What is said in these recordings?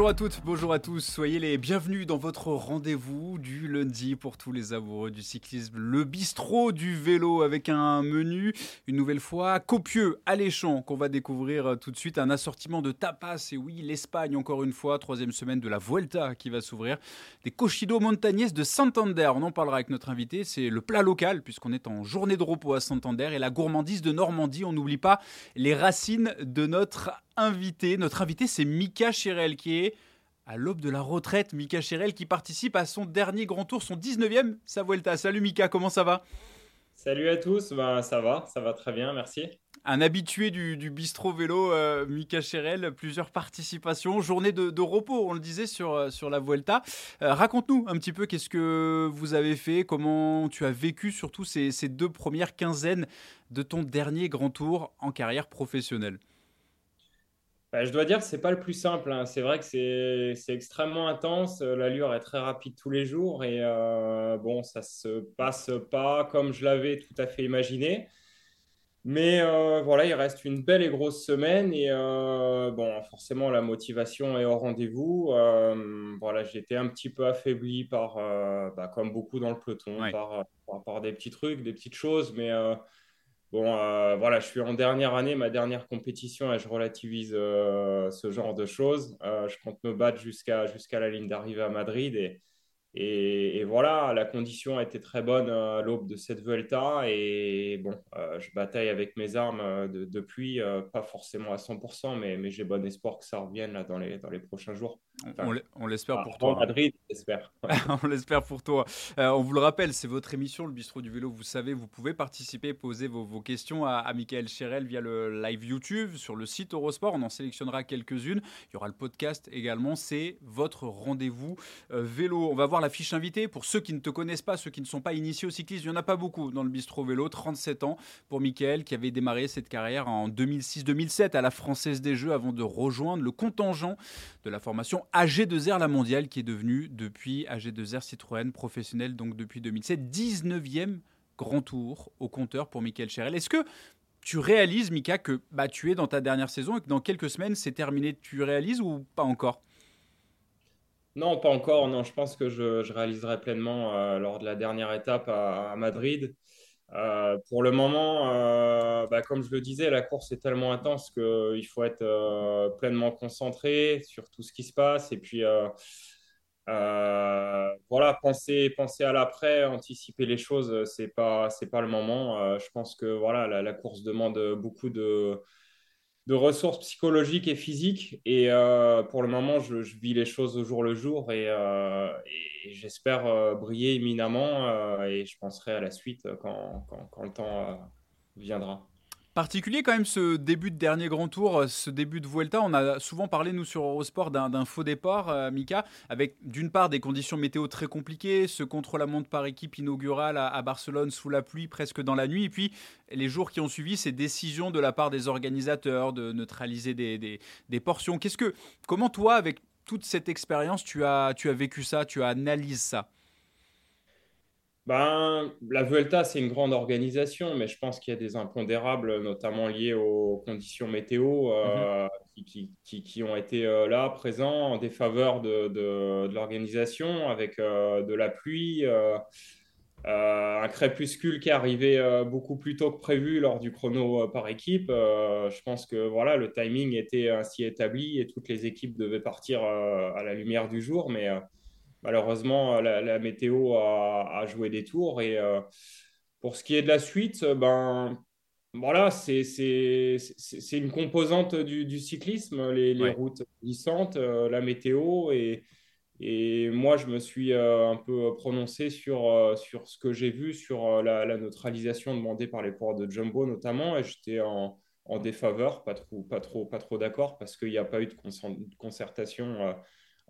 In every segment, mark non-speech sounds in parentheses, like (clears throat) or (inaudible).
Bonjour à toutes, bonjour à tous, soyez les bienvenus dans votre rendez-vous du lundi pour tous les amoureux du cyclisme, le bistrot du vélo avec un menu, une nouvelle fois copieux, alléchant, qu'on va découvrir euh, tout de suite, un assortiment de tapas, et oui, l'Espagne encore une fois, troisième semaine de la Vuelta qui va s'ouvrir, des cochidos montagnés de Santander, on en parlera avec notre invité, c'est le plat local puisqu'on est en journée de repos à Santander et la gourmandise de Normandie, on n'oublie pas les racines de notre invité. Notre invité, c'est Mika Chirel, qui est à l'aube de la retraite. Mika Chirel qui participe à son dernier grand tour, son 19e sa Vuelta. Salut Mika, comment ça va? Salut à tous, ben, ça va, ça va très bien, merci. Un habitué du, bistrot vélo, euh, Mika Chérel, plusieurs participations, journée de, repos, on le disait sur, euh, sur la Vuelta. Euh, raconte-nous un petit peu qu'est-ce que vous avez fait, comment tu as vécu surtout ces, ces deux premières quinzaines de ton dernier grand tour en carrière professionnelle. Bah, je dois dire que c'est pas le plus simple. hein. C'est vrai que c'est extrêmement intense. Euh, l'allure est très rapide tous les jours et euh, bon, ça se passe pas comme je l'avais tout à fait imaginé. Mais euh, voilà, il reste une belle et grosse semaine et bon, forcément la motivation est au rendez-vous. voilà, j'étais un petit peu affaibli par, bah, comme beaucoup dans le peloton, par, par, par des petits trucs, des petites choses, mais Bon, euh, voilà, je suis en dernière année, ma dernière compétition, et je relativise euh, ce genre de choses. Euh, je compte me battre jusqu'à la ligne d'arrivée à Madrid et, voilà, la condition a été très bonne à l'aube de cette Vuelta. Et bon, je bataille avec mes armes depuis, pas forcément à 100%, mais, j'ai bon espoir que ça revienne là, dans les prochains jours. (laughs) on l'espère pour toi. Madrid, j'espère. on l'espère pour toi. on vous le rappelle, c'est votre émission, le Bistrot du Vélo. Vous savez, vous pouvez participer, poser vos, vos questions à, à Michael Chérel via le live YouTube, sur le site Eurosport. On en sélectionnera quelques-unes. Il y aura le podcast également. C'est votre rendez-vous vélo. On va voir la fiche invitée. Pour ceux qui ne te connaissent pas, ceux qui ne sont pas initiés au cyclisme, il n'y en a pas beaucoup dans le bistrot vélo. 37 ans pour Mickaël qui avait démarré cette carrière en 2006-2007 à la Française des Jeux avant de rejoindre le contingent de la formation AG2R La Mondiale qui est devenue depuis AG2R Citroën professionnel donc depuis 2007. 19e grand tour au compteur pour Mickaël Cherel. Est-ce que tu réalises, Mika, que bah, tu es dans ta dernière saison et que dans quelques semaines, c'est terminé? Tu réalises ou pas encore? Non, pas encore. Non, je pense que je, réaliserai pleinement euh, lors de la dernière étape à, Madrid. Euh, pour le moment, euh, bah, comme je le disais, la course est tellement intense qu'il faut être pleinement concentré sur tout ce qui se passe. Et puis, voilà, penser, penser à l'après, anticiper les choses, c'est pas, pas le moment. je pense que voilà, la course demande beaucoup de de ressources psychologiques et physiques. Et euh, pour le moment, je, vis les choses au jour le jour et, euh, j'espère euh, briller éminemment et je penserai à la suite quand, quand le temps viendra. Particulier quand même ce début de dernier grand tour, ce début de Vuelta. On a souvent parlé, nous, sur Eurosport, d'un faux départ, Mika, avec d'une part des conditions météo très compliquées, ce contre-la-montre par équipe inaugural à, Barcelone sous la pluie, presque dans la nuit, et puis les jours qui ont suivi, ces décisions de la part des organisateurs de neutraliser des, des, portions. Qu'est-ce que, comment toi, avec toute cette expérience, tu as, tu as vécu ça, tu as analysé ça? Ben, la Vuelta, c'est une grande organisation, mais je pense qu'il y a des impondérables, notamment liés aux conditions météo, euh, mhm. qui, qui, qui, ont été euh, là, présents, en défaveur de, de, de l'organisation, avec euh, de la pluie, un crépuscule qui est arrivé beaucoup plus tôt que prévu lors du chrono par équipe. je pense que voilà, le timing était ainsi établi et toutes les équipes devaient partir à la lumière du jour, mais malheureusement, euh, la, météo a, joué des tours. Et euh, pour ce qui est de la suite, euh, ben, voilà, c'est une composante du, cyclisme, les, routes glissantes, la météo. Et, et, moi, je me suis un peu prononcé sur, sur ce que j'ai vu sur la, neutralisation demandée par les ports de Jumbo notamment. Et j'étais en, en, défaveur, pas trop, pas trop, pas trop d'accord, parce qu'il n'y a pas eu de concertation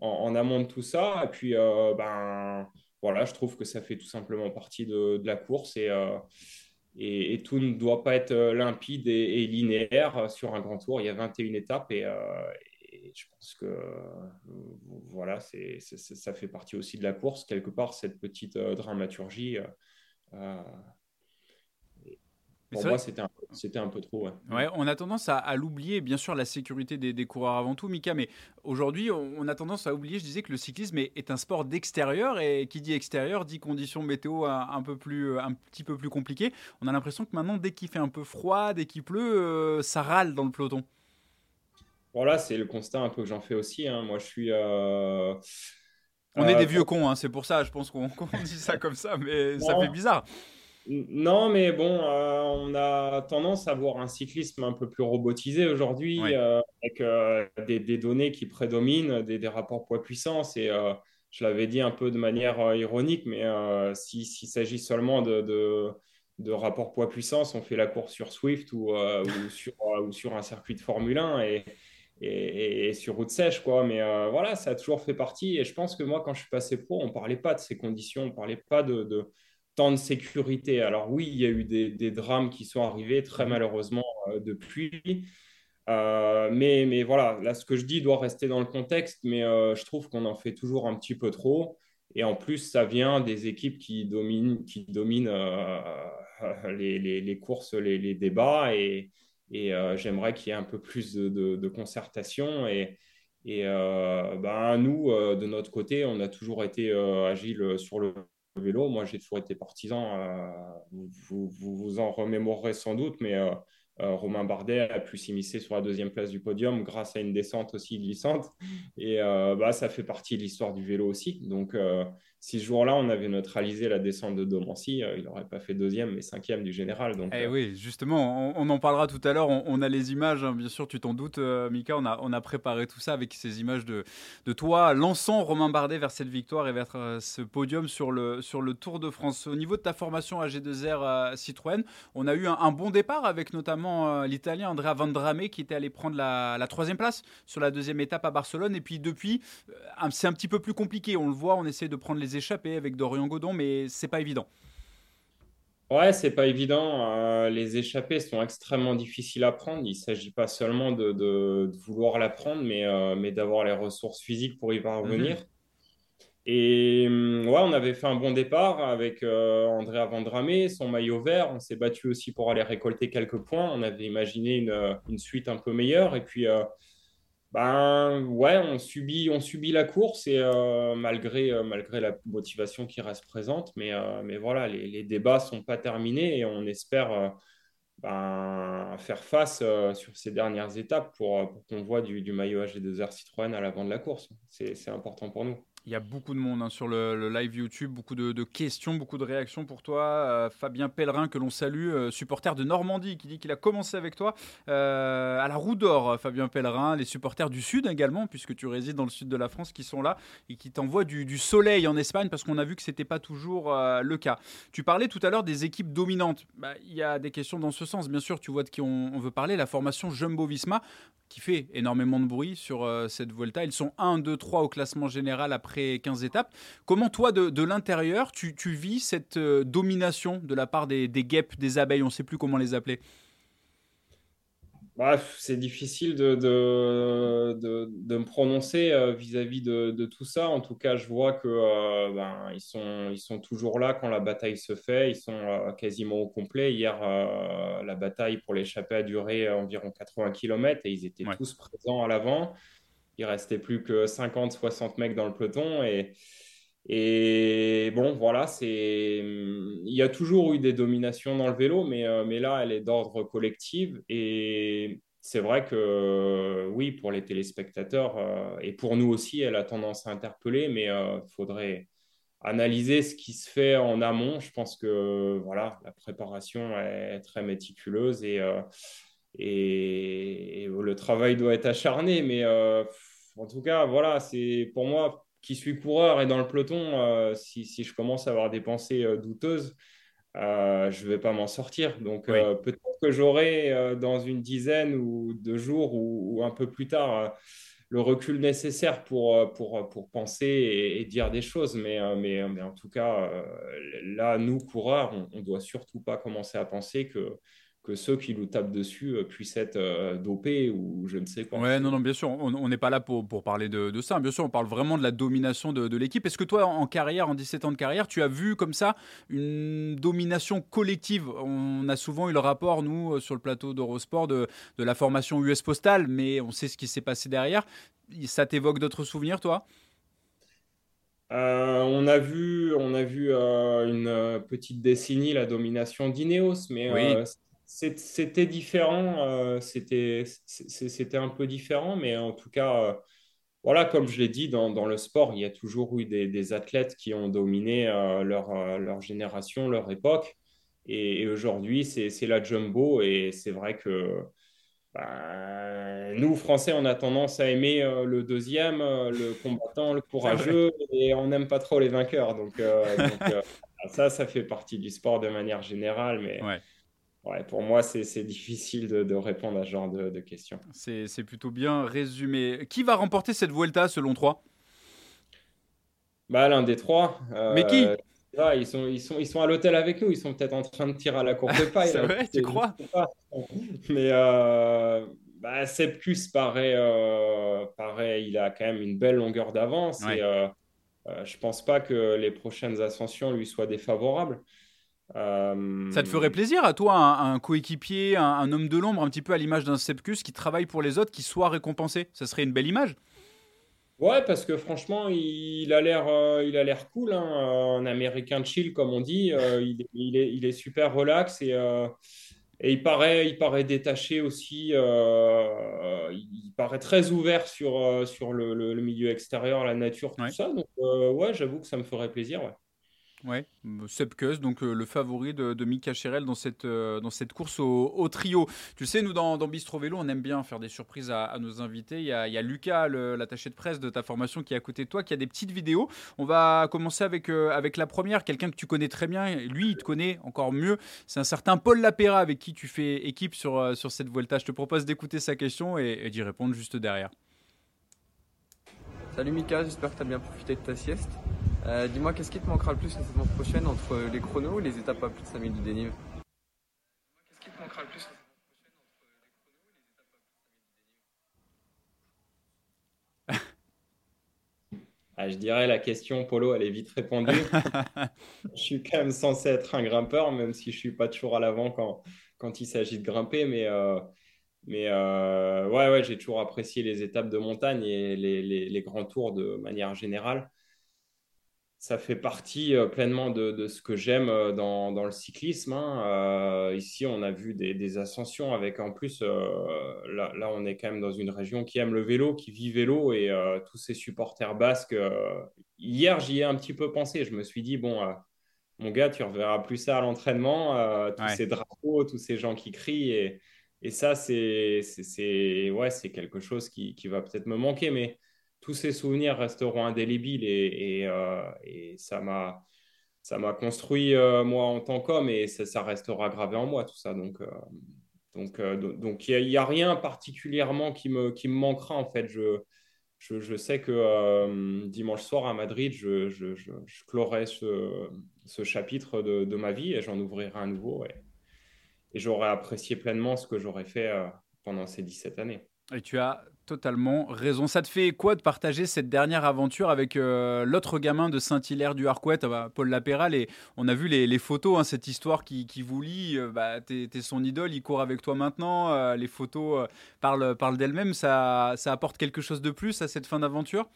en, amont de tout ça. Et puis, euh, ben, voilà, je trouve que ça fait tout simplement partie de, la course euh, et, tout ne doit pas être euh, limpide et, linéaire sur un grand tour. Il y a 21 étapes et, je pense que voilà, ça fait partie aussi de la course, quelque part, cette petite dramaturgie. Pour moi, c'était un, un, peu trop. Ouais. on a tendance à, l'oublier, bien sûr, la sécurité des, coureurs avant tout, Mika, mais aujourd'hui, on, a tendance à oublier, je disais, que le cyclisme est, un sport d'extérieur, et qui dit extérieur dit conditions météo un, peu plus, un petit peu plus compliquées. On a l'impression que maintenant, dès qu'il fait un peu froid, dès qu'il pleut, euh, ça râle dans le peloton. Voilà, c'est le constat un peu que j'en fais aussi. Hein. Moi, je suis. Euh, on est des euh, vieux cons, hein, c'est pour ça, je pense qu'on (laughs) dit ça comme ça, mais ça fait bizarre. Non, mais bon, euh, on a tendance à voir un cyclisme un peu plus robotisé aujourd'hui, euh, avec des, données qui prédominent, des, rapports poids-puissance. Et je l'avais dit un peu de manière ironique, mais s'il s'agit seulement de, de, rapports poids-puissance, on fait la course sur Swift ou, (laughs) sur, ou sur un circuit de Formule 1. Et, et, sur route sèche, quoi. Mais euh, voilà, ça a toujours fait partie. Et je pense que moi, quand je suis passé pro, on ne parlait pas de ces conditions, on ne parlait pas de, de, temps de sécurité. Alors oui, il y a eu des, drames qui sont arrivés, très mhm. malheureusement, euh, depuis. Euh, mais, mais voilà, là, ce que je dis doit rester dans le contexte, mais je trouve qu'on en fait toujours un petit peu trop. Et en plus, ça vient des équipes qui dominent, qui dominent (laughs) les, les, les, courses, les, les débats. Et, et euh, j'aimerais qu'il y ait un peu plus de, concertation. Et, et euh, ben, nous, euh, de notre côté, on a toujours été agile sur le vélo. Moi, j'ai toujours été partisan. Vous, vous, vous, en remémorerez sans doute, mais Romain Bardet a pu s'immiscer sur la deuxième place du podium grâce à une descente aussi glissante. Et bah, ça fait partie de l'histoire du vélo aussi. Donc, si ce jour-là, on avait neutralisé la descente de Domancy, euh, il n'aurait pas fait deuxième, mais cinquième du général. Donc, eh euh, oui, justement, on, en parlera tout à l'heure. On, a les images, hein, bien sûr, tu t'en doutes, euh, Mika. On a, on a préparé tout ça avec ces images de, de toi lançant Romain Bardet vers cette victoire et vers ce podium sur le, sur le Tour de France. Au niveau de ta formation AG2R Citroën, on a eu un, bon départ avec notamment l'Italien Andrea Vandrame qui était allé prendre la, la, troisième place sur la deuxième étape à Barcelone. Et puis depuis, c'est un petit peu plus compliqué. On le voit, on essaie de prendre les échapper avec Dorian Godon, mais c'est pas évident. Ouais, c'est pas évident. Euh, les échappées sont extrêmement difficiles à prendre. Il s'agit pas seulement de, vouloir la prendre, mais, euh, mais d'avoir les ressources physiques pour y parvenir. Mhm. Et hum, ouais, on avait fait un bon départ avec euh, Andrea Vandramé, son maillot vert. On s'est battu aussi pour aller récolter quelques points. On avait imaginé une, une suite un peu meilleure. Et puis, ben ouais, on subit, on subit la course et euh, malgré, euh, malgré la motivation qui reste présente, mais, euh, mais voilà, les, débats sont pas terminés et on espère ben, faire face sur ces dernières étapes pour, pour qu'on voit du, du maillot AG2R Citroën à l'avant de la course. C'est important pour nous. Il y a beaucoup de monde hein, sur le, live YouTube, beaucoup de, questions, beaucoup de réactions pour toi. Euh, Fabien Pellerin, que l'on salue, euh, supporter de Normandie, qui dit qu'il a commencé avec toi euh, à la Roue d'Or, Fabien Pellerin. Les supporters du Sud également, puisque tu résides dans le sud de la France, qui sont là et qui t'envoient du, soleil en Espagne, parce qu'on a vu que ce n'était pas toujours le cas. Tu parlais tout à l'heure des équipes dominantes. Bah, il y a des questions dans ce sens. Bien sûr, tu vois de qui on, veut parler. La formation Jumbo-Visma, qui fait énormément de bruit sur cette Volta. Ils sont 1, 2, 3 au classement général après après 15 étapes. Comment toi, de, l'intérieur, tu, vis cette euh, domination de la part des, guêpes, des abeilles, on ne sait plus comment les appeler? Bref, c'est difficile de, de, me prononcer euh, vis-à-vis de, tout ça. En tout cas, je vois que euh, ben, ils, sont, ils sont toujours là quand la bataille se fait. Ils sont quasiment au complet. Hier, la bataille pour l'échapper a duré environ 80 km et ils étaient tous présents à l'avant il restait plus que 50, 60 mecs dans le peloton. Et, et bon, voilà, c'est. Il y a toujours eu des dominations dans le vélo, mais, euh, mais là, elle est d'ordre collectif. Et c'est vrai que, oui, pour les téléspectateurs euh, et pour nous aussi, elle a tendance à interpeller, mais il euh, faudrait analyser ce qui se fait en amont. Je pense que voilà, la préparation est très méticuleuse et, et, le travail doit être acharné, mais en tout cas, voilà, c'est pour moi qui suis coureur et dans le peloton, euh, si, je commence à avoir des pensées euh, douteuses, euh, je ne vais pas m'en sortir. Donc peut-être que j'aurai dans une dizaine ou deux jours ou, un peu plus tard le recul nécessaire pour, pour, pour penser et, dire des choses. Mais, mais, en tout cas, là, nous, coureurs, on ne doit surtout pas commencer à penser que que ceux qui nous tapent dessus euh, puissent être euh, dopés ou je ne sais quoi. Ouais, non, non, bien sûr, on n'est pas là pour, pour parler de, de, ça. Bien sûr, on parle vraiment de la domination de, de l'équipe. Est-ce que toi, en carrière, en 17 ans de carrière, tu as vu comme ça une domination collective? On a souvent eu le rapport, nous, euh, sur le plateau d'Eurosport, de, de la formation US Postal, mais on sait ce qui s'est passé derrière. Ça t'évoque d'autres souvenirs, toi? Euh, on a vu, on a vu euh, une petite décennie la domination d'Ineos, mais oui. euh, c'était différent, euh, c'était un peu différent, mais en tout cas, euh, voilà, comme je l'ai dit, dans, dans, le sport, il y a toujours eu des, des athlètes qui ont dominé euh, leur, leur, génération, leur époque. Et, et aujourd'hui, c'est la jumbo. Et c'est vrai que ben, nous, Français, on a tendance à aimer le deuxième, le combattant, le courageux, et on n'aime pas trop les vainqueurs. Donc, donc (laughs) ça, ça fait partie du sport de manière générale. Mais. Ouais. Ouais, pour moi, c'est difficile de, de, répondre à ce genre de, de questions. C'est plutôt bien résumé. Qui va remporter cette Vuelta selon toi? Bah, L'un des trois. Euh, Mais qui? là, ils, sont, ils, sont, ils sont à l'hôtel avec nous, ils sont peut-être en train de tirer à la courte (laughs) paille. C'est vrai, tu crois? Mais euh, bah, Sepkus paraît, euh, paraît, il a quand même une belle longueur d'avance Ouais. et euh, je pense pas que les prochaines ascensions lui soient défavorables. Euh, Ça te ferait plaisir à toi, un, un coéquipier, un, un, homme de l'ombre, un petit peu à l'image d'un Sepkus qui travaille pour les autres, qui soit récompensé? Ça serait une belle image Ouais, parce que franchement, il a l'air, euh, il a l'air cool, hein, un américain chill comme on dit. Euh, il, il, est, il est super relax et, euh, et il paraît, il paraît détaché aussi. euh, il paraît très ouvert sur, euh, sur le, le- le milieu extérieur, la nature, tout Ouais. ça. Donc euh, ouais, j'avoue que ça me ferait plaisir. Ouais. Ouais, Sepkus, donc euh, le favori de, Mika Cherel dans cette, euh, dans cette course au, trio. Tu sais, nous, dans, Bistro Vélo, on aime bien faire des surprises à, nos invités. Il y a, Lucas, l'attaché de presse de ta formation, qui est à côté de toi, qui a des petites vidéos. On va commencer avec, euh, avec la première, quelqu'un que tu connais très bien. Lui, il te connaît encore mieux. C'est un certain Paul Lapera avec qui tu fais équipe sur, euh, sur cette Vuelta. Je te propose d'écouter sa question et d'y répondre juste derrière. Salut Mika, j'espère que tu as bien profité de ta sieste. Euh, Dis-moi, qu'est-ce qui te manquera le plus la saison prochaine entre les chronos ou les étapes à plus de 5000 du dénive Qu'est-ce qui te manquera le plus la saison prochaine entre les chronos ou les étapes à plus de 5000 du dénive Ah, je dirais la question, Polo, elle est vite répondue. (laughs) Je suis quand même censé être un grimpeur, même si je suis pas toujours à l'avant quand, quand il s'agit de grimper. Mais, euh, mais euh, ouais, ouais, j'ai toujours apprécié les étapes de montagne et les, les- les grands tours de manière générale. Ça fait partie euh, pleinement de, de ce que j'aime euh, dans, dans le cyclisme. hein. Euh, ici, on a vu des, des ascensions avec en plus, euh, là, là, on est quand même dans une région qui aime le vélo, qui vit vélo et euh, tous ces supporters basques. hier, j'y ai un petit peu pensé. Je me suis dit, bon, mon gars, tu reverras plus ça à l'entraînement, tous Ouais. ces drapeaux, tous ces gens qui crient. Et, et ça, c'est ouais, c'est quelque chose qui, qui va peut-être me manquer. Mais tous ces souvenirs resteront indélébiles et, euh, ça m'a ça m'a construit euh, moi en tant qu'homme et ça, restera gravé en moi tout ça. Donc euh, donc do- donc il y a, rien particulièrement qui me qui me manquera en fait. Je je, sais que dimanche soir à Madrid je, je, je, clorai ce, ce chapitre de, de ma vie et j'en ouvrirai un nouveau et, et j'aurai apprécié pleinement ce que j'aurais fait pendant ces 17 années. Et tu as totalement raison. Ça te fait quoi de partager cette dernière aventure avec euh, l'autre gamin de Saint-Hilaire du Harcouët, euh, Paul Lapéral et On a vu les, photos, hein, cette histoire qui, vous lie. euh, bah, T'es es son idole, il court avec toi maintenant. euh, les photos euh, parlent, d'elles-mêmes. Ça, apporte quelque chose de plus à cette fin d'aventure?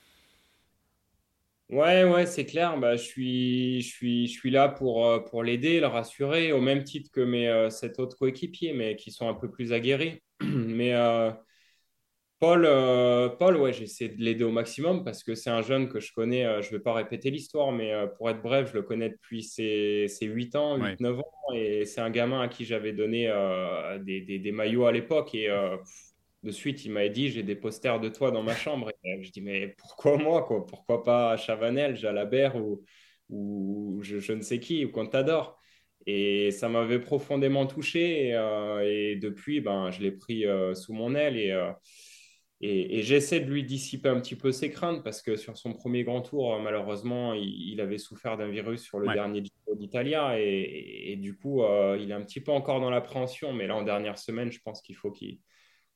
Ouais, ouais, c'est clair. Bah, je suis, là pour, l'aider, le rassurer, au même titre que mes euh, sept autres coéquipiers, mais qui sont un peu plus aguerris. (clears throat) Mais Paul, euh, Paul, ouais, j'essaie de l'aider au maximum parce que c'est un jeune que je connais. euh, je ne vais pas répéter l'histoire, mais euh, pour être bref, je le connais depuis ses, ses 8 ans, Ouais. 8-9 ans. Et c'est un gamin à qui j'avais donné euh, des, des, des maillots à l'époque. Et de suite, il m'avait dit, j'ai des posters de toi dans ma chambre. Et je dis, mais pourquoi moi, quoi? Pourquoi pas Chavanel, Jalabert ou, ou je, je ne sais qui, ou Contador? Et ça m'avait profondément touché. Et, et depuis, ben, je l'ai pris sous mon aile. Et, euh, et, j'essaie de lui dissiper un petit peu ses craintes parce que sur son premier grand tour, malheureusement, il, avait souffert d'un virus sur le dernier Giro d'Italia et, du coup, euh, il est un petit peu encore dans l'appréhension. Mais là, en dernière semaine, je pense qu'il faut qu'il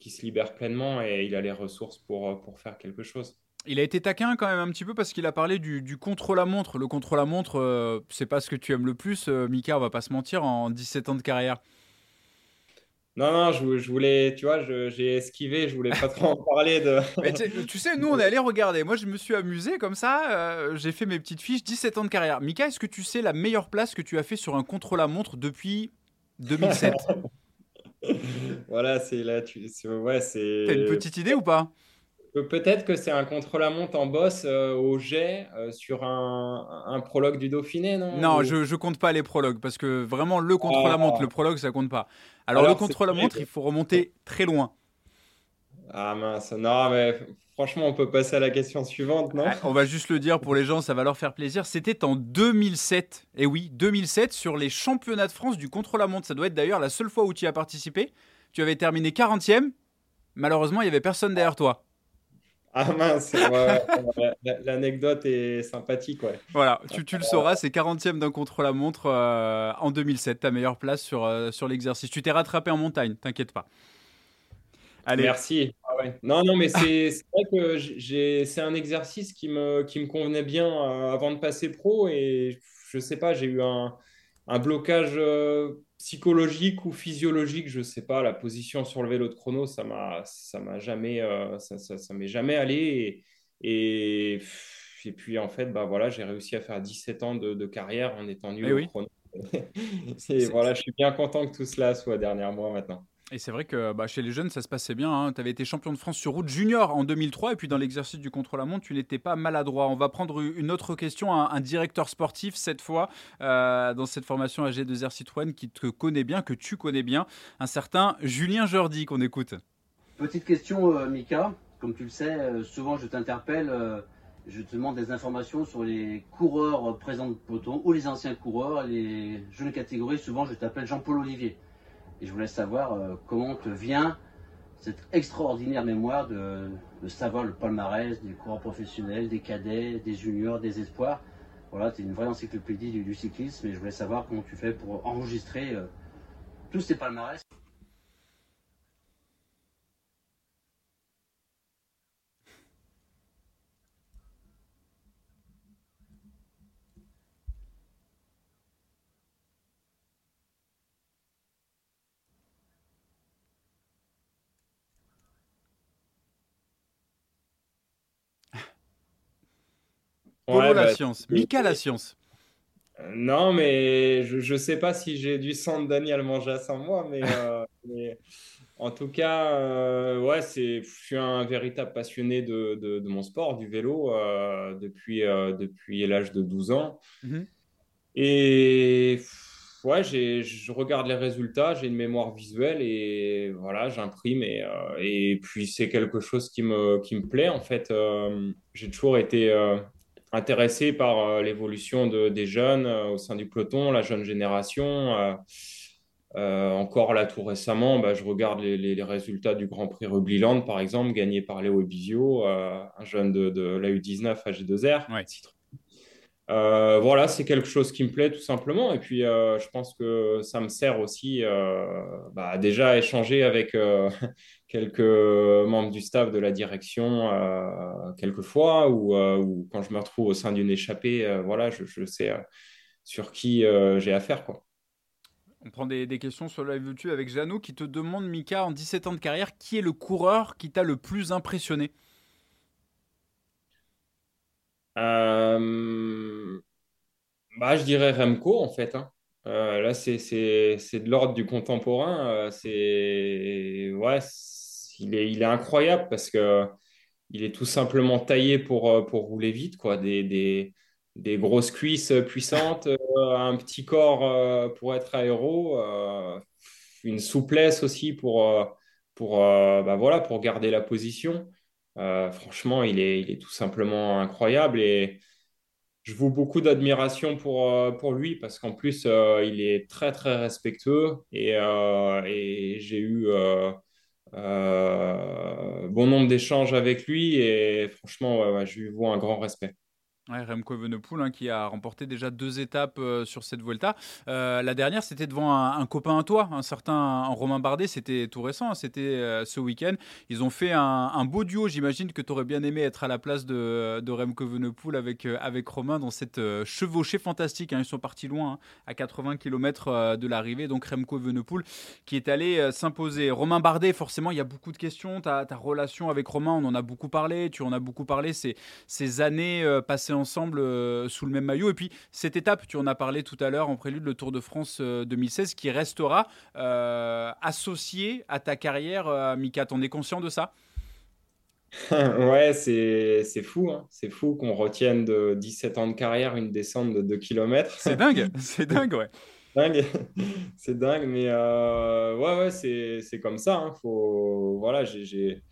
se libère pleinement et il a les ressources pour, pour faire quelque chose. Il a été taquin quand même un petit peu parce qu'il a parlé du, contre-la-montre. Le contre-la-montre, euh, c'est pas ce que tu aimes le plus, euh, Mika, on va pas se mentir, en 17 ans de carrière. Non, non, je, voulais, tu vois, j'ai esquivé, je voulais pas trop en parler de. (laughs) tu, sais, nous, on est allé regarder. Moi, je me suis amusé comme ça. Euh, j'ai fait mes petites fiches, 17 ans de carrière. Mika, est-ce que tu sais la meilleure place que tu as fait sur un contre-la-montre depuis 2007 (laughs) Voilà, c'est là, tu, ouais, c'est. T'as une petite idée ou pas? Peut-être que c'est un contre-la-montre en bosse euh, au jet euh, sur un, prologue du Dauphiné, non? Non, je, ne compte pas les prologues parce que vraiment le contre-la-montre, ah. le prologue, ça compte pas. Alors, le contre-la-montre, il faut remonter très loin. Ah mince, non, mais franchement, on peut passer à la question suivante, non? On va juste le dire pour les gens, ça va leur faire plaisir. C'était en 2007. Et oui, 2007 sur les championnats de France du contre-la-montre. Ça doit être d'ailleurs la seule fois où tu as participé. Tu avais terminé 40e. Malheureusement, il n'y avait personne derrière toi. Ah mince, l'anecdote est sympathique. Ouais. Voilà, tu, tu le sauras, c'est 40e d'un contre-la-montre euh, en 2007, ta meilleure place sur, euh, sur l'exercice. Tu t'es rattrapé en montagne, t'inquiète pas. Allez. Merci. Ah non, non, mais c'est vrai que c'est un exercice qui me, qui me convenait bien euh, avant de passer pro et je sais pas, j'ai eu un, un blocage psychologique ou physiologique, je sais pas, la position sur le vélo de chrono, ça m'a, ça m'a jamais, euh, ça, ça, m'est jamais allé. Et, et, puis en fait, bah voilà, j'ai réussi à faire 17 ans de, carrière en étant nul eh au chrono. (laughs) et voilà, je suis bien content que tout cela soit dernier mois maintenant. Et c'est vrai que bah, chez les jeunes, ça se passait bien. Hein. Tu avais été champion de France sur route junior en 2003, et puis dans l'exercice du contre-la-montre, tu n'étais pas maladroit. On va prendre une autre question, un, directeur sportif cette fois, euh, dans cette formation AG2R Citroën, qui te connaît bien, que tu connais bien, un certain Julien Jordi qu'on écoute. Petite question, euh, Mika. Comme tu le sais, euh, souvent je t'interpelle, je te demande des informations sur les coureurs présents de peloton ou les anciens coureurs, les jeunes catégories. Souvent, je t'appelle Jean-Paul Olivier. Et je voulais savoir euh, comment te vient cette extraordinaire mémoire de, savoir le palmarès des coureurs professionnels, des cadets, des juniors, des espoirs. Voilà, tu es une vraie encyclopédie du, cyclisme et je voulais savoir comment tu fais pour enregistrer euh, tous ces palmarès. Polo la bah, science, Mika la science. Euh, non, mais je ne sais pas si j'ai du sang de Daniel manger sans moi, mais, euh, (laughs) en tout cas, euh, ouais, c'est, je suis un véritable passionné de, de, mon sport, du vélo, depuis, depuis l'âge de 12 ans. Mhm. Et ouais, je regarde les résultats, j'ai une mémoire visuelle et voilà, j'imprime et, et puis c'est quelque chose qui me, qui me plaît. En fait, j'ai toujours été intéressé par euh, l'évolution de, des jeunes euh, au sein du peloton, la jeune génération. Euh, encore là tout récemment, bah, je regarde les, les, résultats du Grand Prix Rugbyland, par exemple, gagné par Léo Ebizio, un jeune de, de la U19 AG2R. Ouais. Euh, voilà, c'est quelque chose qui me plaît tout simplement. Et puis, euh, je pense que ça me sert aussi euh, bah, déjà à échanger avec quelques membres du staff de la direction quelquefois, ou, ou, quand je me retrouve au sein d'une échappée, voilà, je, sais sur qui j'ai affaire. Quoi. On prend des, des, questions sur live YouTube avec Jeannot qui te demande, Mika, en 17 ans de carrière, qui est le coureur qui t'a le plus impressionné? Euh, bah, je dirais Remco, en fait. Hein. Euh, là, c'est de l'ordre du contemporain. Euh, c'est ouais, il est, incroyable parce que il est tout simplement taillé pour, pour rouler vite, quoi. Des, des, des grosses cuisses puissantes, un petit corps pour être aéro, une souplesse aussi pour, pour, bah, voilà, pour garder la position. Euh, franchement, il est, il est tout simplement incroyable et je vous beaucoup d'admiration pour, euh, pour lui parce qu'en plus, euh, il est très, très respectueux et, et j'ai eu bon nombre d'échanges avec lui et franchement, je lui vois un grand respect. Ouais, Remco Evenepoel hein, qui a remporté déjà deux étapes euh, sur cette Vuelta. Euh, la dernière, c'était devant un, copain à toi, un certain Romain Bardet. C'était tout récent, hein, c'était euh, ce week-end. Ils ont fait un, beau duo. J'imagine que tu aurais bien aimé être à la place de, de Remco Evenepoel avec, avec Romain dans cette chevauchée fantastique. Hein. Ils sont partis loin, à 80 km de l'arrivée. Donc Remco Evenepoel qui est allé s'imposer. Romain Bardet, forcément, il y a beaucoup de questions. Ta, ta relation avec Romain, on en a beaucoup parlé. Tu en as beaucoup parlé. Ces, ces années passées ensemble euh, sous le même maillot. Et puis cette étape, tu en as parlé tout à l'heure en prélude, le Tour de France 2016, euh, qui restera euh, associé à ta carrière, Mika. T'en es conscient de ça? (laughs) Ouais, c'est fou. Hein. C'est fou qu'on retienne de 17 ans de carrière une descente de 2 km. C'est dingue, (laughs) c'est dingue, ouais. (laughs) c'est dingue, mais ouais, ouais, c'est comme ça. Hein. Faut... Voilà, j'ai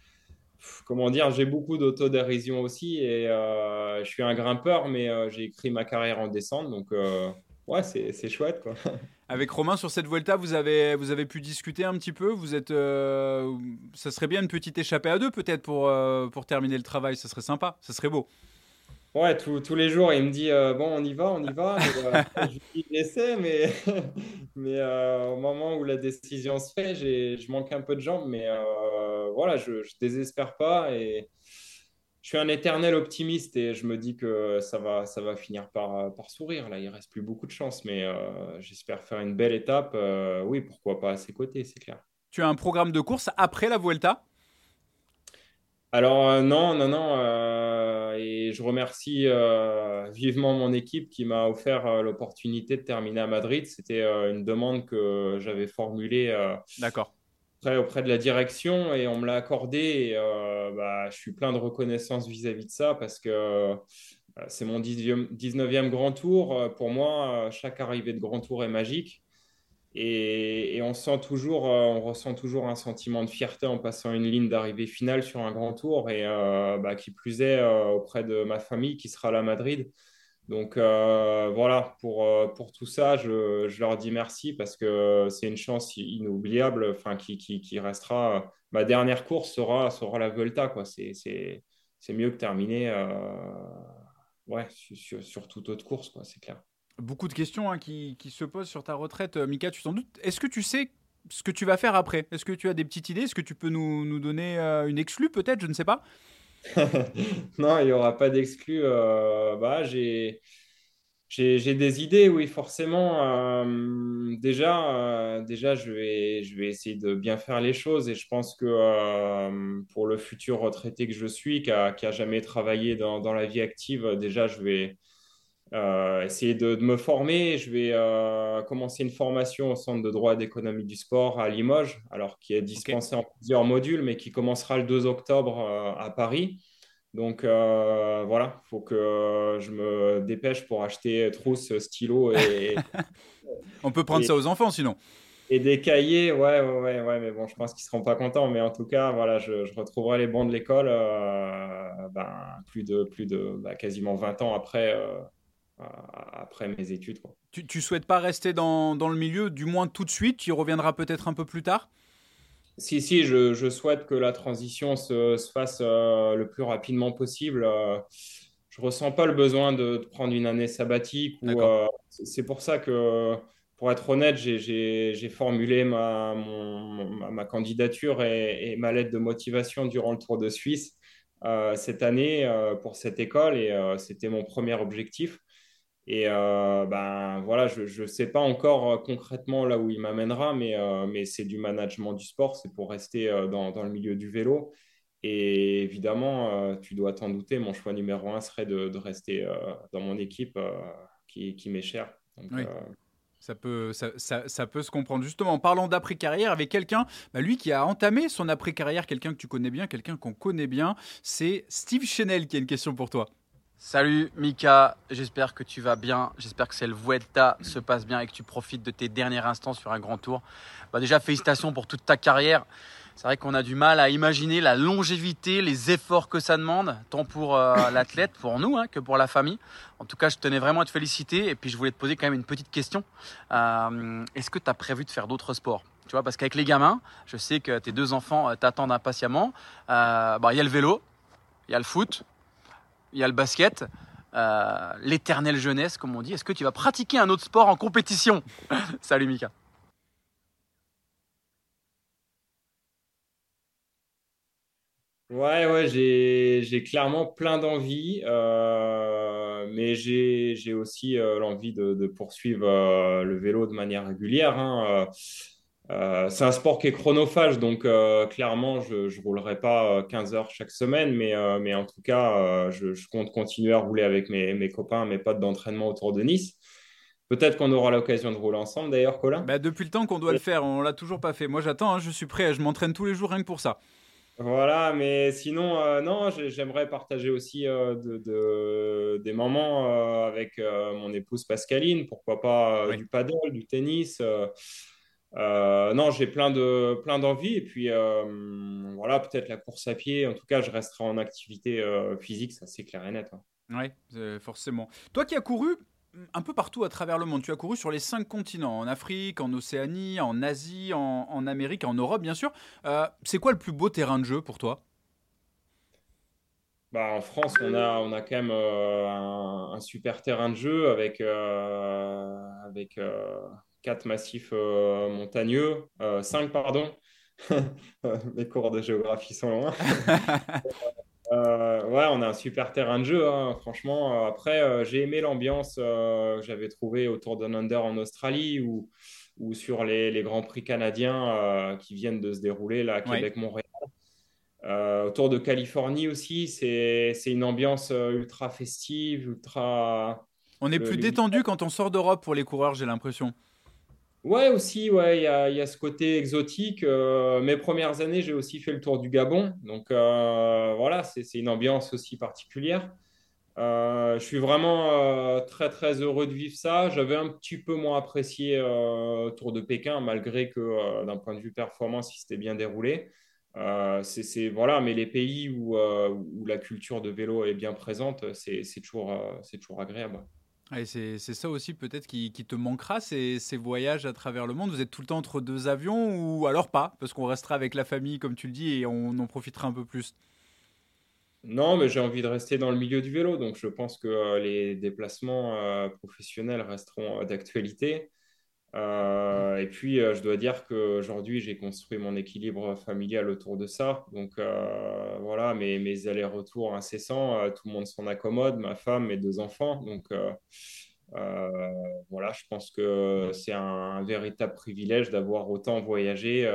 comment dire, j'ai beaucoup d'autodérision aussi et euh, je suis un grimpeur, mais euh, j'ai écrit ma carrière en descente, donc euh, ouais, c'est chouette quoi. (laughs) Avec Romain sur cette Vuelta, vous avez, vous avez pu discuter un petit peu. Vous êtes, ça serait bien une petite échappée à deux peut-être pour, pour terminer le travail. Ça serait sympa, ça serait beau. Ouais, tous les jours, il me dit euh, bon, on y va, on y va. Euh, (laughs) je lui dis mais, (laughs) mais euh, au moment où la décision se fait, je manque un peu de jambes, mais voilà, je, ne désespère pas et je suis un éternel optimiste et je me dis que ça va, ça va finir par, par sourire. Là, il reste plus beaucoup de chance, mais j'espère faire une belle étape. oui, pourquoi pas à ses côtés, c'est clair. Tu as un programme de course après la Vuelta? Alors non, non, non et je remercie euh, vivement mon équipe qui m'a offert euh, l'opportunité de terminer à Madrid. C'était euh, une demande que j'avais formulée auprès de la direction et on me l'a accordé. Et, bah, je suis plein de reconnaissance vis-à-vis de ça parce que c'est mon 19e grand tour. Pour moi, chaque arrivée de grand tour est magique. Et, on, sent toujours, euh, on ressent toujours un sentiment de fierté en passant une ligne d'arrivée finale sur un grand tour, et euh, bah, qui plus est euh, auprès de ma famille qui sera à la Madrid. Donc voilà, pour, pour tout ça, je, je, leur dis merci parce que c'est une chance inoubliable, enfin, qui, qui, qui, restera. Ma dernière course sera, sera la Volta, quoi. C'est, c'est, c'est mieux que terminer ouais, sur, sur toute autre course, quoi, c'est clair. Beaucoup de questions hein, qui, se posent sur ta retraite, euh, Mika, tu t'en doutes. Est-ce que tu sais ce que tu vas faire après? Est-ce que tu as des petites idées? Est-ce que tu peux nous, donner euh, une exclue peut-être? Je ne sais pas. (laughs) non, il n'y aura pas d'exclus. Euh, bah, j'ai, des idées, oui, forcément. déjà, déjà je, vais, essayer de bien faire les choses et je pense que pour le futur retraité que je suis, qui n'a jamais travaillé dans, dans, la vie active, déjà, je vais, euh, essayer de, me former. Je vais euh, commencer une formation au Centre de droit d'économie du sport à Limoges, alors qui est dispensée en plusieurs modules, mais qui commencera le 2 octobre euh, à Paris. Donc voilà, il faut que je me dépêche pour acheter trousse, stylo et... (laughs) On peut prendre ça aux enfants sinon. Et des cahiers, ouais, ouais, ouais, mais bon, je pense qu'ils ne seront pas contents. Mais en tout cas, voilà, je, retrouverai les bancs de l'école ben, plus de, plus de bah, quasiment 20 ans après, après mes études. Tu, ne souhaites pas rester dans, le milieu, du moins tout de suite Tu y reviendras peut-être un peu plus tard? Si, si, je, souhaite que la transition se, fasse euh, le plus rapidement possible. Euh, je ressens pas le besoin de, prendre une année sabbatique. Euh, c'est pour ça que, pour être honnête, j'ai formulé ma, ma candidature et, ma lettre de motivation durant le Tour de Suisse. cette année pour cette école et c'était mon premier objectif. Et euh, ben voilà, je ne sais pas encore euh, concrètement là où il m'amènera, mais, euh, mais c'est du management du sport, c'est pour rester dans, dans, le milieu du vélo. Et évidemment, tu dois t'en douter, mon choix numéro un serait de, de rester dans mon équipe qui, qui m'est chère. oui. Ça peut, ça, ça, ça, peut se comprendre. Justement, en parlant d'après-carrière, avec quelqu'un, bah, lui qui a entamé son après-carrière, quelqu'un que tu connais bien, quelqu'un qu'on connaît bien, c'est Steve Chenel qui a une question pour toi. Salut Mika, j'espère que tu vas bien, j'espère que cette Vuelta se passe bien et que tu profites de tes derniers instants sur un grand tour. Bah déjà félicitations pour toute ta carrière. C'est vrai qu'on a du mal à imaginer la longévité, les efforts que ça demande, tant pour euh, (laughs) l'athlète, pour nous, hein, que pour la famille. En tout cas, je tenais vraiment à te féliciter et puis je voulais te poser quand même une petite question. Euh, est-ce que tu as prévu de faire d'autres sports? Tu vois, parce qu'avec les gamins, je sais que tes deux enfants t'attendent impatiemment. Bah, il y a le vélo, il y a le foot, il y a le basket. l'éternelle jeunesse, comme on dit. Est-ce que tu vas pratiquer un autre sport en compétition (laughs) Salut Mika. Ouais, ouais, j'ai clairement plein d'envie, euh, mais j'ai aussi euh, l'envie de, poursuivre euh, le vélo de manière régulière. Hein. C'est un sport qui est chronophage, donc clairement, je ne roulerai pas 15 heures chaque semaine, mais, mais en tout cas, je, compte continuer à rouler avec mes, mes copains, mes potes d'entraînement autour de Nice. Peut-être qu'on aura l'occasion de rouler ensemble d'ailleurs, Colin. Bah, depuis le temps qu'on doit le faire, on l'a toujours pas fait. Moi j'attends, hein, je suis prêt, je m'entraîne tous les jours rien que pour ça. Voilà, mais sinon, euh, non, j'aimerais partager aussi euh, de, des moments euh, avec mon épouse Pascaline, pourquoi pas du paddle, du tennis. Non, j'ai plein de plein d'envies et puis voilà, peut-être la course à pied. En tout cas, je resterai en activité physique, ça c'est clair et net. Hein. Oui, forcément. Toi qui as couru, un peu partout à travers le monde. Tu as couru sur les cinq continents, en Afrique, en Océanie, en Asie, en, Amérique, en Europe, bien sûr. Euh, c'est quoi le plus beau terrain de jeu pour toi? Bah, en France, on a, on a quand même euh, un, super terrain de jeu avec, euh, avec quatre massifs montagneux, cinq, pardon. (laughs) Mes cours de géographie sont loin. (laughs) Euh, ouais, on a un super terrain de jeu, hein, franchement. Après, euh, j'ai aimé l'ambiance euh, que j'avais trouvée autour d'un under en Australie ou, ou sur les, les, Grands Prix canadiens qui viennent de se dérouler là, à Québec-Montréal. autour de Californie aussi, c'est une ambiance ultra festive, ultra. On est plus détendu quand on sort d'Europe pour les coureurs, j'ai l'impression. Ouais, aussi, ouais, il y a, ce côté exotique. Euh, mes premières années, j'ai aussi fait le tour du Gabon. Donc euh, voilà, c'est une ambiance aussi particulière. Euh, je suis vraiment très, très heureux de vivre ça. J'avais un petit peu moins apprécié le Tour de Pékin, malgré que d'un point de vue performance, il s'était bien déroulé. c'est voilà, mais les pays où, la culture de vélo est bien présente, c'est toujours, toujours agréable. Et c'est ça aussi peut-être qui, te manquera, ces, ces, voyages à travers le monde. Vous êtes tout le temps entre deux avions ou alors pas, parce qu'on restera avec la famille, comme tu le dis, et on en profitera un peu plus? Non, mais j'ai envie de rester dans le milieu du vélo, donc je pense que euh, les déplacements euh, professionnels resteront euh, d'actualité. Euh, et puis, euh, je dois dire qu'aujourd'hui, j'ai construit mon équilibre familial autour de ça. Donc, euh, voilà, mes, mes allers-retours incessants, tout le monde s'en accommode, ma femme, mes deux enfants. Donc, voilà, je pense que c'est un, véritable privilège d'avoir autant voyagé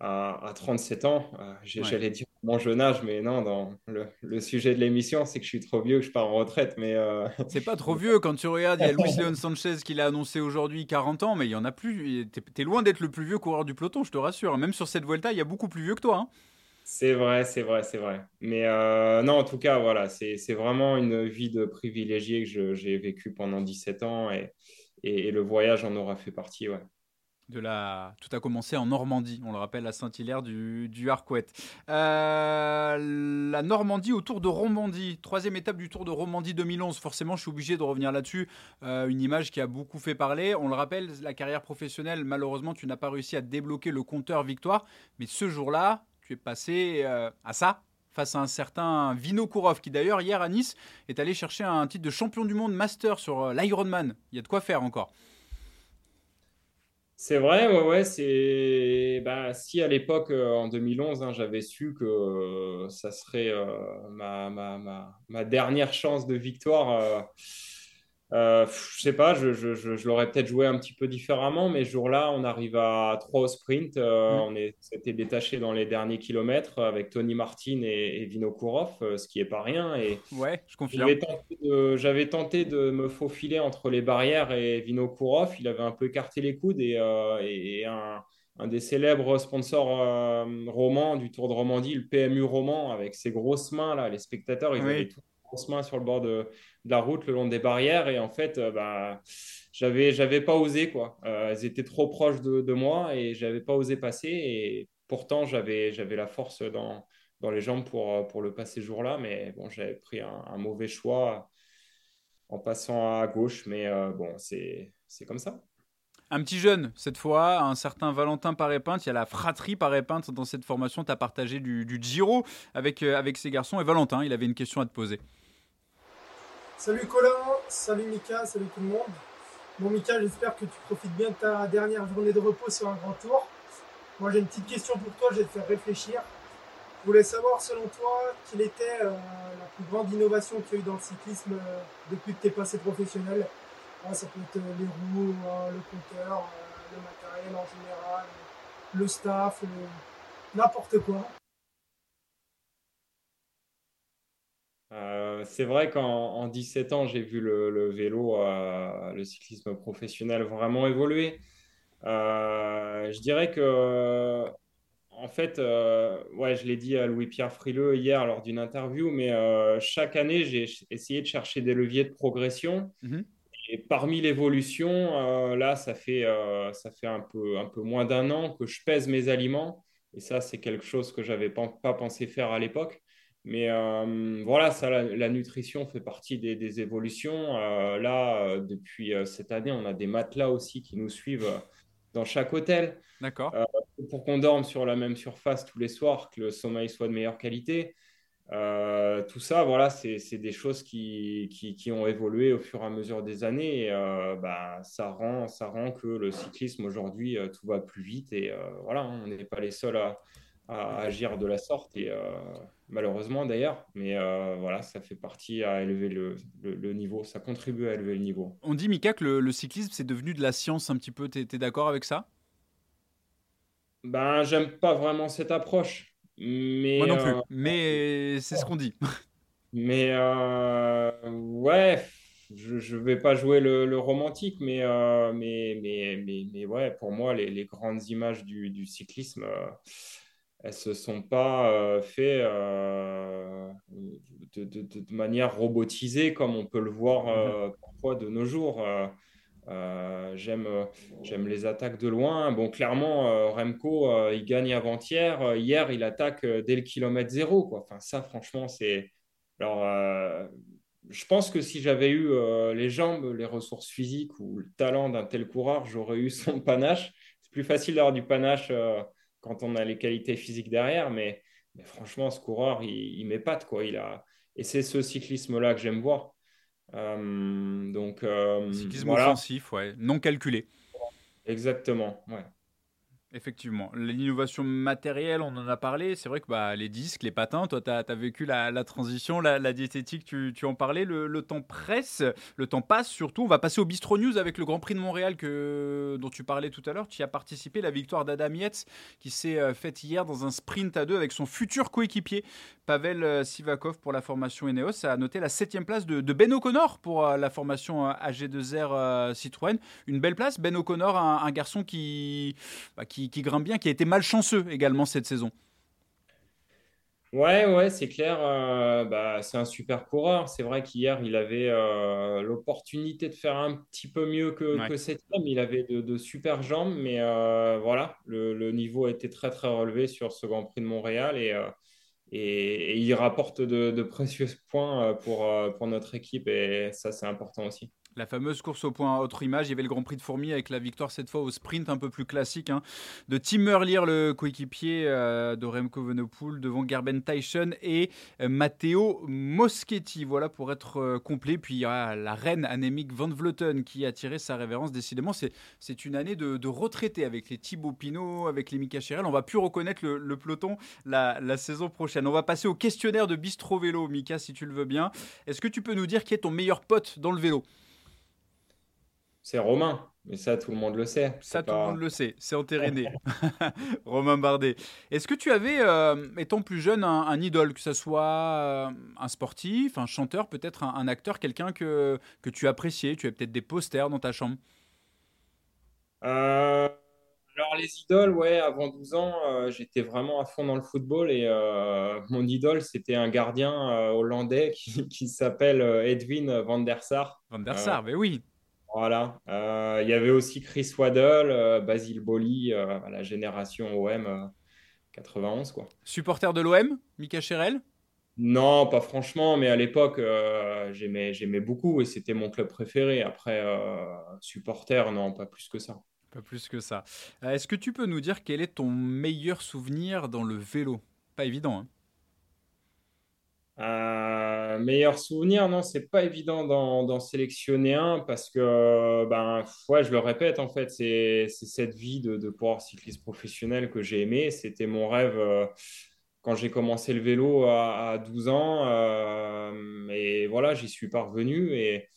à, 37 ans. J'allais dire mon jeune âge, mais non, dans le, sujet de l'émission, c'est que je suis trop vieux, que je pars en retraite. Mais euh, (laughs) c'est pas trop vieux quand tu regardes. Il y a Luis Leon Sanchez qui l'a annoncé aujourd'hui, 40 ans, mais il y en a plus. Tu es, loin d'être le plus vieux coureur du peloton, je te rassure. Même sur cette Vuelta, il y a beaucoup plus vieux que toi. Hein. C'est vrai, c'est vrai, c'est vrai. Mais euh, non, en tout cas, voilà, c'est vraiment une vie de privilégié que j'ai vécu pendant 17 ans et, et, et, le voyage en aura fait partie, ouais de. Tout a commencé en Normandie, on le rappelle, à Saint-Hilaire du, du. Euh, la Normandie au Tour de Romandie, troisième étape du Tour de Romandie 2011. Forcément, je suis obligé de revenir là-dessus. Euh, une image qui a beaucoup fait parler. On le rappelle, la carrière professionnelle, malheureusement, tu n'as pas réussi à débloquer le compteur victoire. Mais ce jour-là, tu es passé euh, à ça, face à un certain Vino Kourov, qui d'ailleurs, hier à Nice, est allé chercher un titre de champion du monde master sur l'Ironman. Il y a de quoi faire encore. C'est vrai, ouais, ouais, c'est bah, si à l'époque euh, en 2011 hein, j'avais su que euh, ça serait euh, ma, dernière chance de victoire euh, je sais pas, je, je, je, l'aurais peut-être joué un petit peu différemment, mais ce jour-là, on arrive à 3 au sprint. Euh. On s'était détaché dans les derniers kilomètres avec Tony Martin et, Vino Kourov, euh, ce qui est pas rien. Et ouais, je confirme. J'avais tenté, de me faufiler entre les barrières et Vino Kourov. Il avait un peu écarté les coudes et, et un, un, des célèbres sponsors romans du Tour de Romandie, le PMU roman, avec ses grosses mains là, les spectateurs, ils avaient tout sur le bord de, la route, le long des barrières. Et en fait, euh, bah, j'avais, j'avais pas osé. Quoi. Euh, elles étaient trop proches de, moi et j'avais pas osé passer. Et pourtant, j'avais, j'avais la force dans, dans les jambes pour, pour le passer jour-là. Mais bon, j'avais pris un, mauvais choix en passant à gauche. Mais euh, bon, c'est, c'est comme ça. Un petit jeune, cette fois, un certain Valentin Paré-Pinte. Il y a la fratrie Paré-Pinte dans cette formation. Tu as partagé du, du Giro avec, euh, avec ces garçons. Et Valentin, il avait une question à te poser. Salut Colin, salut Mika, salut tout le monde. Bon Mika, j'espère que tu profites bien de ta dernière journée de repos sur un grand tour. Moi j'ai une petite question pour toi, je vais te faire réfléchir. Je voulais savoir selon toi quelle était euh, la plus grande innovation qu'il y a eu dans le cyclisme euh, depuis que tu es passé professionnel? Ça peut être euh, les roues, le compteur, le matériel en général, le staff, n'importe quoi. C'est vrai qu'en 17 ans, j'ai vu le, vélo, le cyclisme professionnel vraiment évoluer. je dirais que en fait, euh, ouais, je l'ai dit à Louis-Pierre Frileux hier lors d'une interview, mais euh, chaque année, j'ai essayé de chercher des leviers de progression. Mhm. Et parmi l'évolution, euh, là, ça fait, ça fait un, peu, un peu moins d'un an que je pèse mes aliments. Et ça, c'est quelque chose que je n'avais pas, pas, pensé faire à l'époque. Mais voilà, ça, la, nutrition fait partie des, des évolutions. là, depuis cette année, on a des matelas aussi qui nous suivent dans chaque hôtel. D'accord pour qu'on dorme sur la même surface tous les soirs, que le sommeil soit de meilleure qualité. Euh, tout ça, voilà, c'est des choses qui, qui, ont évolué au fur et à mesure des années. Et, euh, bah, ça, rend, ça rend que le cyclisme aujourd'hui, euh, tout va plus vite. Et voilà, on n'est pas les seuls à, agir de la sorte. Et malheureusement d'ailleurs, mais voilà, ça fait partie à élever le, le, niveau. Ça contribue à élever le niveau. On dit, Mika, que le, cyclisme, c'est devenu de la science un petit peu. Tu es, d'accord avec ça? Ben, j'aime pas vraiment cette approche. Mais, Moi non plus, euh, mais c'est ce qu'on dit. (laughs) Mais euh, ouais, je ne vais pas jouer le, romantique, mais, euh, mais, mais, mais, mais, ouais, pour moi, les, les grandes images du, du cyclisme, elles ne se sont pas faites de, de, de, manière robotisée comme on peut le voir mm-hmm. parfois de nos jours. Euh, j'aime, j'aime les attaques de loin. Bon, clairement, euh, Remco, euh, il gagne avant-hier. hier, il attaque dès le kilomètre zéro. Quoi. Enfin, ça, franchement, c'est. Alors, je pense que si j'avais eu les jambes, les ressources physiques ou le talent d'un tel coureur, j'aurais eu son panache. C'est plus facile d'avoir du panache quand on a les qualités physiques derrière, mais, mais franchement, ce coureur, il, il m'épate. Quoi. Il a... Et c'est ce cyclisme-là que j'aime voir. Euh, donc, euh, Cyclisme offensif, ouais, non calculé. Exactement, ouais. Effectivement. L'innovation matérielle, on en a parlé. C'est vrai que bah, les disques, les patins, toi, tu as, vécu la, transition, la, diététique, tu, en parlais. Le, temps presse, le temps passe surtout. On va passer au Bistro News avec le Grand Prix de Montréal que, dont tu parlais tout à l'heure. Tu y as participé, la victoire d'Adam Yates qui s'est euh, faite hier dans un sprint à deux avec son futur coéquipier, Pavel euh, Sivakov, pour la formation Eneos. Ça a noté la septième place de, Ben O'Connor pour euh, la formation AG2R Citroën. Une belle place. Ben O'Connor, un, garçon qui, bah, qui qui, grimpe bien, qui a été malchanceux également cette saison. Ouais, ouais, c'est clair. Euh, bah, c'est un super coureur. C'est vrai qu'hier, il avait euh, l'opportunité de faire un petit peu mieux que, que septième. Il avait de, super jambes, mais euh, voilà, le, niveau a été très, très relevé sur ce Grand Prix de Montréal et, et, il rapporte de, de, précieux points pour, pour notre équipe et ça, c'est important aussi. La fameuse course au point autre image, il y avait le Grand Prix de Fourmi avec la victoire cette fois au sprint un peu plus classique hein, de Tim Merlier, le coéquipier euh, de Remco Venepool devant Gerben Tyson et euh, Matteo Moschetti. Voilà pour être euh, complet. Puis il y a la reine anémique Van Vleuten qui a tiré sa révérence. Décidément, c'est une année de, de retraités avec les Thibaut Pinot, avec les Mika Chirel. On va plus reconnaître le, peloton la, la, saison prochaine. On va passer au questionnaire de Bistro Vélo, Mika, si tu le veux bien. Est-ce que tu peux nous dire qui est ton meilleur pote dans le vélo? C'est Romain. Mais ça, tout le monde le sait. Ça, tout le monde le sait. C'est entériné. (laughs) (laughs) Romain Bardet. Est-ce que tu avais, euh, étant plus jeune, un, idole, que ce soit euh, un sportif, un chanteur, peut-être un, acteur, quelqu'un que, que tu appréciais Tu as peut-être des posters dans ta chambre? Euh, Alors, les idoles, ouais, avant 12 ans, j'étais vraiment à fond dans le football et mon idole, c'était un gardien hollandais (laughs) qui, qui s'appelle Edwin van der Sar. Van der Sar, mais oui. Voilà. Euh, il y avait aussi Chris Waddle, euh, Basile Boli, euh, la génération OM 91. Quoi. Supporter de l'OM, Mika Cherel Non, pas franchement, mais à l'époque, j'aimais, j'aimais beaucoup et c'était mon club préféré. Après, supporter, non, pas plus que ça. Pas plus que ça. Est-ce que tu peux nous dire quel est ton meilleur souvenir dans le vélo? Pas évident. Hein euh, meilleur souvenir, non, c'est pas évident d'en sélectionner un parce que, ben, ouais, je le répète, en fait, c'est cette vie de, de pouvoir cycliste professionnel que j'ai aimé. C'était mon rêve euh, quand j'ai commencé le vélo à, 12 ans. Euh, et voilà, j'y suis parvenu et,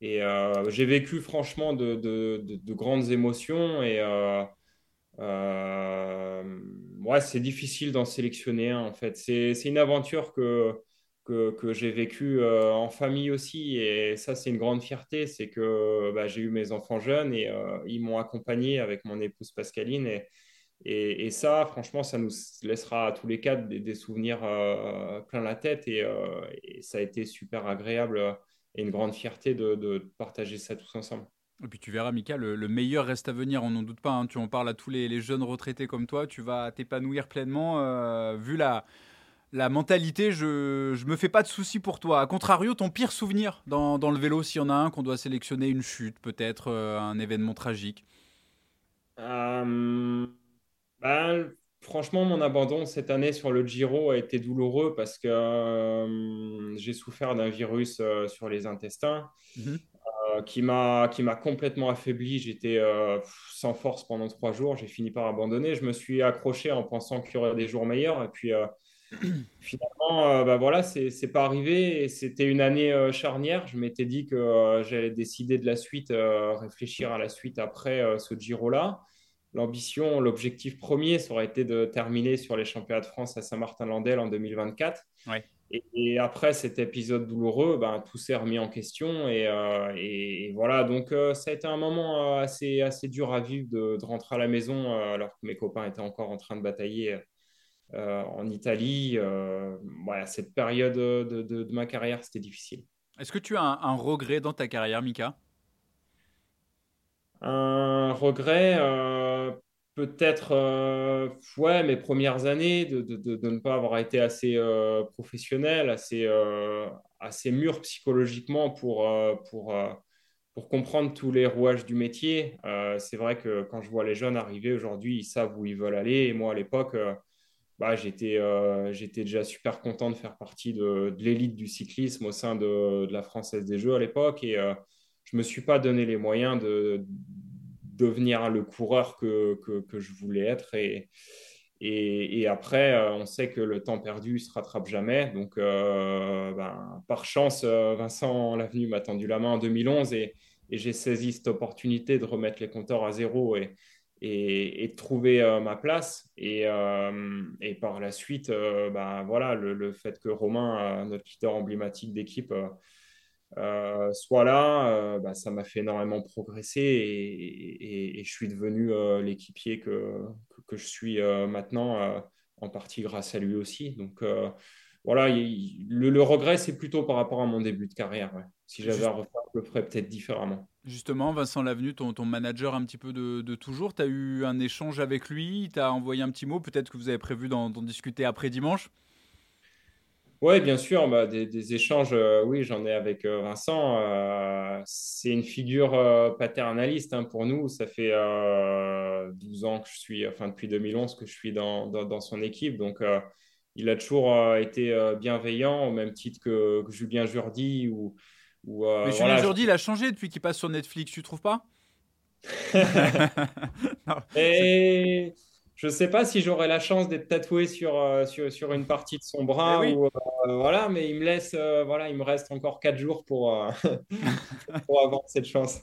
et j'ai vécu franchement de, de, grandes émotions et ouais, c'est difficile d'en sélectionner un, en fait. C'est une aventure que que, j'ai vécu euh, en famille aussi. Et ça, c'est une grande fierté. C'est que bah, j'ai eu mes enfants jeunes et euh, ils m'ont accompagné avec mon épouse Pascaline. Et, et, ça, franchement, ça nous laissera à tous les quatre des, souvenirs euh, plein la tête. Et, ça a été super agréable et une grande fierté de, partager ça tous ensemble. Et puis tu verras, Mika, le, meilleur reste à venir, on n'en doute pas. Hein. Tu en parles à tous les, les, jeunes retraités comme toi, tu vas t'épanouir pleinement. vu la, la mentalité, je, je me fais pas de soucis pour toi. A contrario, ton pire souvenir dans, le vélo, s'il y en a un, qu'on doit sélectionner, une chute, peut-être euh, un événement tragique euh, ben, Franchement, mon abandon cette année sur le Giro a été douloureux parce que euh, j'ai souffert d'un virus sur les intestins. Mhm. qui m'a complètement affaibli. J'étais sans force pendant trois jours. J'ai fini par abandonner. Je me suis accroché en pensant qu'il y aurait des jours meilleurs. Et puis, Finalement, euh, bah voilà, c'est pas arrivé c'était une année euh, charnière. Je m'étais dit que euh, j'allais décider de la suite, réfléchir à la suite après ce Giro-là. L'ambition, l'objectif premier, ça aurait été de terminer sur les championnats de France à Saint-Martin-Landel en 2024. Et, après cet épisode douloureux, ben, tout s'est remis en question. Et, et, voilà, donc ça a été un moment assez, assez dur à vivre de, de rentrer à la maison alors que mes copains étaient encore en train de batailler euh, en Italie. Euh, voilà, cette période de, ma carrière, c'était difficile. Est-ce que tu as un, regret dans ta carrière, Mika? Un regret, euh, peut-être, ouais, mes premières années, de, de, ne pas avoir été assez professionnel, assez, assez mûr psychologiquement pour, pour, pour comprendre tous les rouages du métier. c'est vrai que quand je vois les jeunes arriver aujourd'hui, ils savent où ils veulent aller. Et moi, à l'époque, bah, j'étais euh, j'étais déjà super content de faire partie de, l'élite du cyclisme au sein de, la Française des Jeux à l'époque. Et euh, je ne me suis pas donné les moyens de, devenir le coureur que, que, je voulais être. Et, et, après, euh, on sait que le temps perdu ne se rattrape jamais. Donc, ben, par chance, Vincent Lavenu m'a tendu la main en 2011 et, et j'ai saisi cette opportunité de remettre les compteurs à zéro. Et, et, de trouver euh, ma place. Et, euh, et, par la suite, euh, bah, voilà, le, fait que Romain, notre leader emblématique d'équipe, soit là, bah, ça m'a fait énormément progresser et, et je suis devenu l'équipier que, que, je suis maintenant, en partie grâce à lui aussi. Donc voilà, le, regret, c'est plutôt par rapport à mon début de carrière. Si j'avais à refaire, je le ferais peut-être différemment. Justement, Vincent Lavenu, ton, ton manager un petit peu de, toujours, tu as eu un échange avec lui, tu as envoyé un petit mot, peut-être que vous avez prévu d'en discuter après dimanche? Oui, bien sûr, bah, des, échanges, euh, oui, j'en ai avec euh, Vincent. Euh, c'est une figure paternaliste hein, pour nous. Ça fait 12 ans que je suis, enfin depuis 2011 que je suis dans, dans, son équipe. Donc, il a toujours été bienveillant, au même titre que, que Julien Jourdi ou, euh, mais Julien Jourdi, il a changé depuis qu'il passe sur Netflix, tu trouves pas (laughs) (laughs) Et je ne sais pas si j'aurai la chance d'être tatoué sur, euh, sur, sur, une partie de son bras. Eh ou, euh, voilà, mais il me laisse, voilà, il me reste encore 4 jours pour, (laughs) pour avoir cette chance.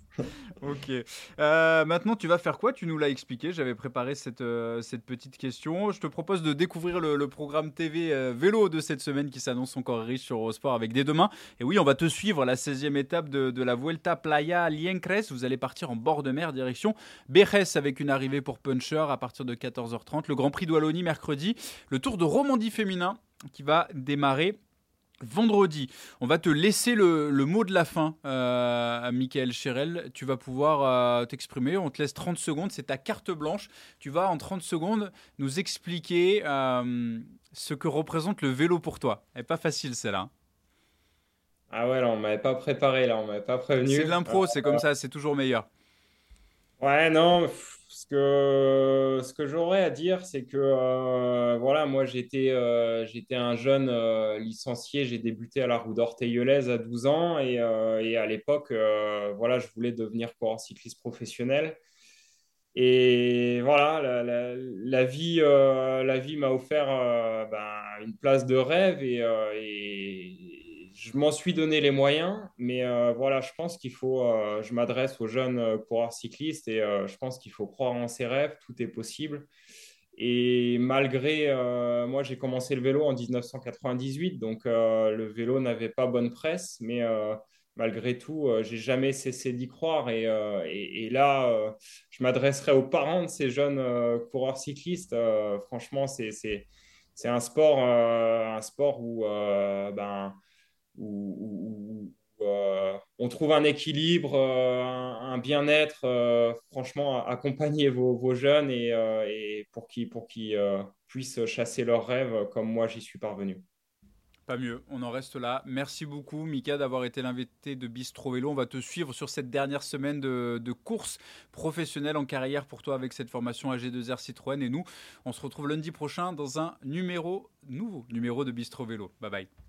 ok. maintenant, tu vas faire quoi? Tu nous l'as expliqué. J'avais préparé cette, cette petite question. Je te propose de découvrir le, programme TV vélo de cette semaine qui s'annonce encore riche sur Eurosport avec dès demain. Et oui, on va te suivre la 16e étape de, de la Vuelta Playa Liencres. Vous allez partir en bord de mer direction Béres avec une arrivée pour Puncher à partir de 14 30 Le Grand Prix de Wallonie mercredi. Le Tour de Romandie féminin qui va démarrer vendredi. On va te laisser le, mot de la fin euh, Michael Cherel. Tu vas pouvoir euh, t'exprimer. On te laisse 30 secondes. C'est ta carte blanche. Tu vas en 30 secondes nous expliquer euh, ce que représente le vélo pour toi. Elle n'est pas facile celle-là. Hein. Ah ouais, là, on m'avait pas préparé, là, on m'avait pas prévenu. C'est de l'impro, c'est comme ça, c'est toujours meilleur. Ouais, non, ce que, ce que j'aurais à dire, c'est que euh, voilà, moi j'étais euh, j'étais un jeune euh, licencié, j'ai débuté à la roue d'Orteillelaise à 12 ans et, et à l'époque, voilà, je voulais devenir coureur cycliste professionnel. Et voilà, la, vie vie m'a offert ben, une place de rêve et je m'en suis donné les moyens, mais euh, voilà, je pense qu'il faut, euh, je m'adresse aux jeunes euh, coureurs cyclistes et je pense qu'il faut croire en ses rêves, tout est possible. Et malgré, moi j'ai commencé le vélo en 1998, donc le vélo n'avait pas bonne presse, mais malgré tout, j'ai jamais cessé d'y croire. Et là, je m'adresserai aux parents de ces jeunes coureurs cyclistes. franchement, c'est un sport, un sport où ben, où, euh, on trouve un équilibre, euh, un, bien-être. Euh, franchement, accompagnez vos, jeunes et, pour qu'ils puissent chasser leurs rêves comme moi j'y suis parvenu. Pas mieux, on en reste là. Merci beaucoup, Mika, d'avoir été l'invité de Bistro Vélo. On va te suivre sur cette dernière semaine de, de, course professionnelle en carrière pour toi avec cette formation AG2R Citroën. Et nous, on se retrouve lundi prochain dans un numéro, nouveau numéro de Bistro Vélo. Bye bye.